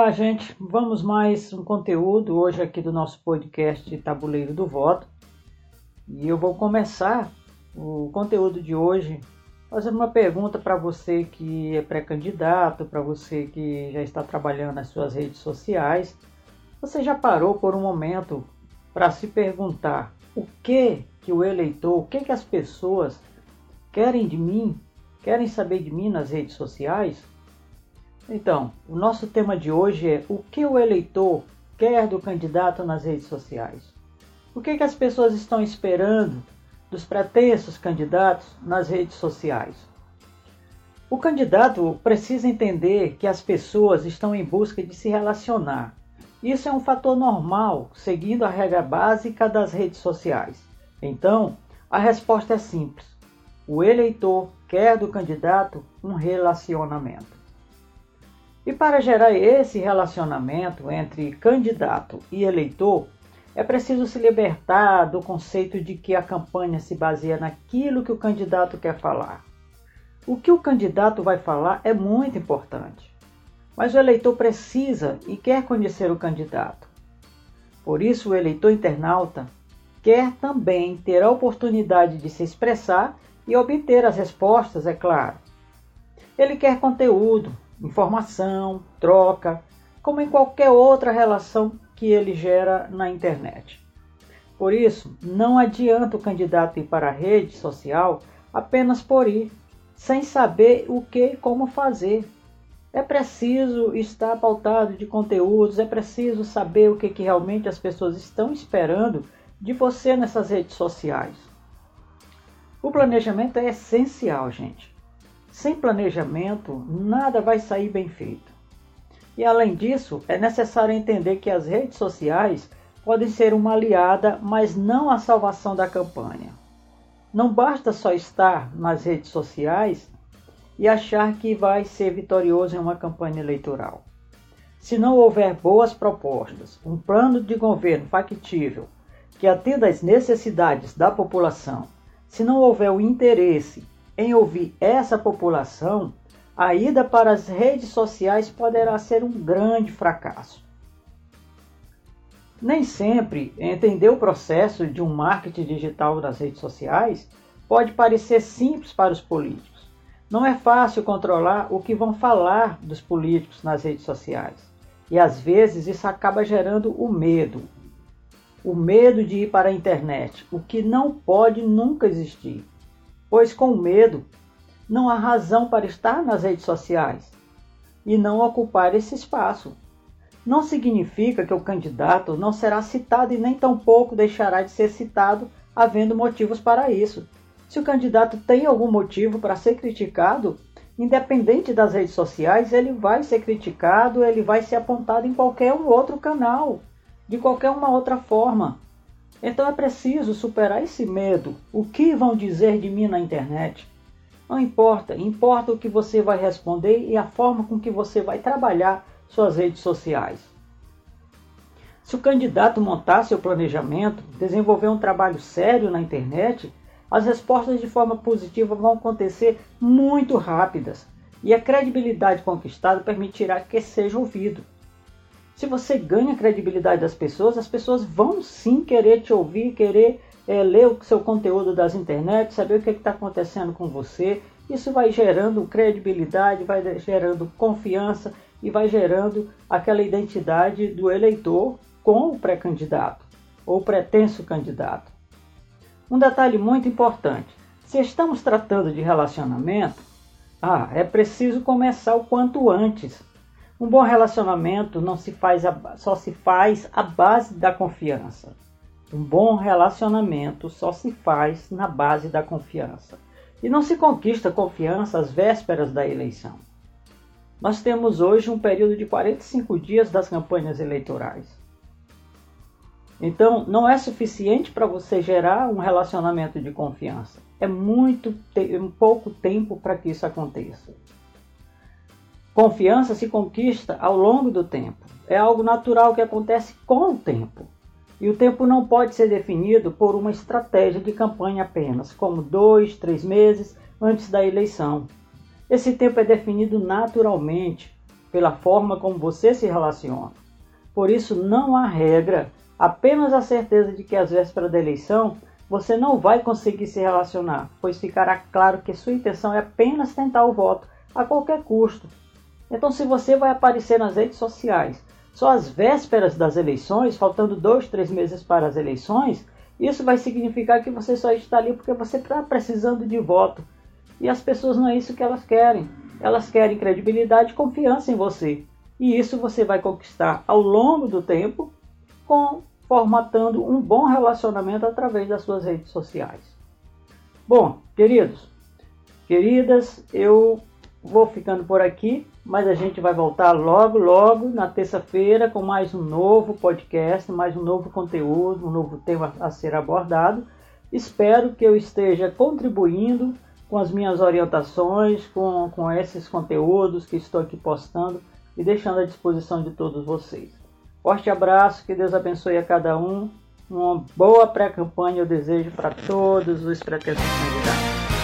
Olá, gente. Vamos mais um conteúdo hoje aqui do nosso podcast Tabuleiro do Voto. E eu vou começar o conteúdo de hoje fazendo uma pergunta para você que é pré-candidato, para você que já está trabalhando nas suas redes sociais. Você já parou por um momento para se perguntar o que que o eleitor, o que que as pessoas querem de mim, querem saber de mim nas redes sociais? Então, o nosso tema de hoje é o que o eleitor quer do candidato nas redes sociais. O que, que as pessoas estão esperando dos pretensos candidatos nas redes sociais? O candidato precisa entender que as pessoas estão em busca de se relacionar. Isso é um fator normal, seguindo a regra básica das redes sociais. Então, a resposta é simples: o eleitor quer do candidato um relacionamento. E para gerar esse relacionamento entre candidato e eleitor, é preciso se libertar do conceito de que a campanha se baseia naquilo que o candidato quer falar. O que o candidato vai falar é muito importante, mas o eleitor precisa e quer conhecer o candidato. Por isso, o eleitor internauta quer também ter a oportunidade de se expressar e obter as respostas, é claro. Ele quer conteúdo, informação, troca, como em qualquer outra relação que ele gera na internet. Por isso, não adianta o candidato ir para a rede social apenas por ir, sem saber o que e como fazer. É preciso estar pautado de conteúdos, é preciso saber o que, que realmente as pessoas estão esperando de você nessas redes sociais. O planejamento é essencial, gente. Sem planejamento, nada vai sair bem feito. E além disso, é necessário entender que as redes sociais podem ser uma aliada, mas não a salvação da campanha. Não basta só estar nas redes sociais e achar que vai ser vitorioso em uma campanha eleitoral. Se não houver boas propostas, um plano de governo factível que atenda às necessidades da população, se não houver o interesse em ouvir essa população, a ida para as redes sociais poderá ser um grande fracasso. Nem sempre entender o processo de um marketing digital nas redes sociais pode parecer simples para os políticos. Não é fácil controlar o que vão falar dos políticos nas redes sociais. E às vezes isso acaba gerando o medo. O medo de ir para a internet, o que não pode nunca existir pois com medo não há razão para estar nas redes sociais e não ocupar esse espaço. Não significa que o candidato não será citado e nem tampouco deixará de ser citado, havendo motivos para isso. Se o candidato tem algum motivo para ser criticado, independente das redes sociais, ele vai ser criticado, ele vai ser apontado em qualquer outro canal, de qualquer uma outra forma. Então é preciso superar esse medo. O que vão dizer de mim na internet? Não importa, importa o que você vai responder e a forma com que você vai trabalhar suas redes sociais. Se o candidato montar seu planejamento, desenvolver um trabalho sério na internet, as respostas de forma positiva vão acontecer muito rápidas e a credibilidade conquistada permitirá que seja ouvido. Se você ganha a credibilidade das pessoas, as pessoas vão sim querer te ouvir, querer é, ler o seu conteúdo das internet, saber o que é está acontecendo com você. Isso vai gerando credibilidade, vai gerando confiança e vai gerando aquela identidade do eleitor com o pré-candidato ou pretenso candidato. Um detalhe muito importante: se estamos tratando de relacionamento, ah, é preciso começar o quanto antes. Um bom relacionamento não se faz a, só se faz à base da confiança. Um bom relacionamento só se faz na base da confiança. E não se conquista confiança às vésperas da eleição. Nós temos hoje um período de 45 dias das campanhas eleitorais. Então, não é suficiente para você gerar um relacionamento de confiança. É muito um pouco tempo para que isso aconteça. Confiança se conquista ao longo do tempo. É algo natural que acontece com o tempo. E o tempo não pode ser definido por uma estratégia de campanha apenas, como dois, três meses antes da eleição. Esse tempo é definido naturalmente pela forma como você se relaciona. Por isso, não há regra, apenas a certeza de que às vésperas da eleição você não vai conseguir se relacionar, pois ficará claro que sua intenção é apenas tentar o voto a qualquer custo. Então, se você vai aparecer nas redes sociais só às vésperas das eleições, faltando dois, três meses para as eleições, isso vai significar que você só está ali porque você está precisando de voto. E as pessoas não é isso que elas querem. Elas querem credibilidade e confiança em você. E isso você vai conquistar ao longo do tempo com formatando um bom relacionamento através das suas redes sociais. Bom, queridos, queridas, eu vou ficando por aqui, mas a gente vai voltar logo, logo na terça-feira com mais um novo podcast, mais um novo conteúdo, um novo tema a ser abordado. Espero que eu esteja contribuindo com as minhas orientações, com, com esses conteúdos que estou aqui postando e deixando à disposição de todos vocês. Forte abraço, que Deus abençoe a cada um. Uma boa pré-campanha eu desejo para todos os pretendentes candidatos.